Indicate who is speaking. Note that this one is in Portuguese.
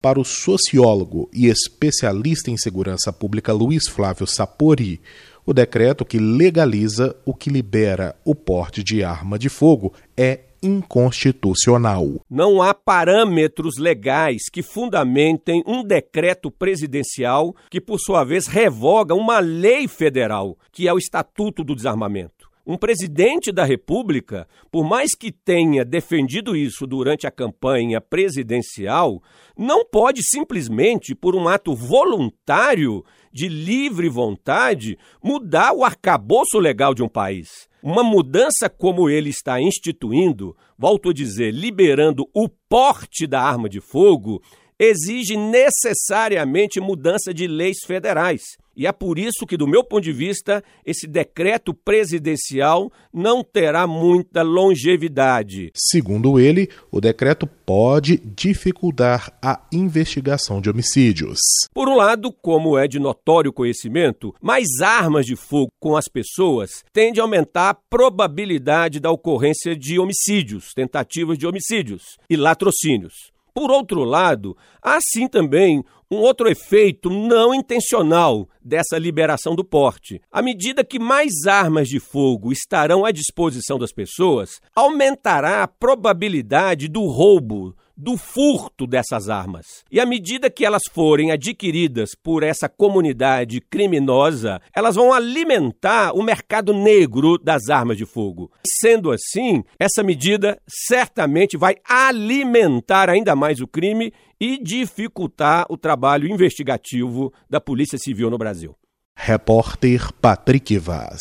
Speaker 1: Para o sociólogo e especialista em segurança pública Luiz Flávio Sapori, o decreto que legaliza o que libera o porte de arma de fogo é inconstitucional.
Speaker 2: Não há parâmetros legais que fundamentem um decreto presidencial que, por sua vez, revoga uma lei federal, que é o Estatuto do Desarmamento um presidente da República, por mais que tenha defendido isso durante a campanha presidencial, não pode simplesmente, por um ato voluntário, de livre vontade, mudar o arcabouço legal de um país. Uma mudança como ele está instituindo, volto a dizer, liberando o porte da arma de fogo, exige necessariamente mudança de leis federais. E é por isso que, do meu ponto de vista, esse decreto presidencial não terá muita longevidade.
Speaker 1: Segundo ele, o decreto pode dificultar a investigação de homicídios.
Speaker 2: Por um lado, como é de notório conhecimento, mais armas de fogo com as pessoas tende a aumentar a probabilidade da ocorrência de homicídios, tentativas de homicídios e latrocínios. Por outro lado, há sim também um outro efeito não intencional dessa liberação do porte. À medida que mais armas de fogo estarão à disposição das pessoas, aumentará a probabilidade do roubo, do furto dessas armas. E à medida que elas forem adquiridas por essa comunidade criminosa, elas vão alimentar o mercado negro das armas de fogo. Sendo assim, essa medida certamente vai alimentar ainda mais o crime e dificultar o trabalho investigativo da Polícia Civil no Brasil.
Speaker 1: Repórter Patrick Vaz.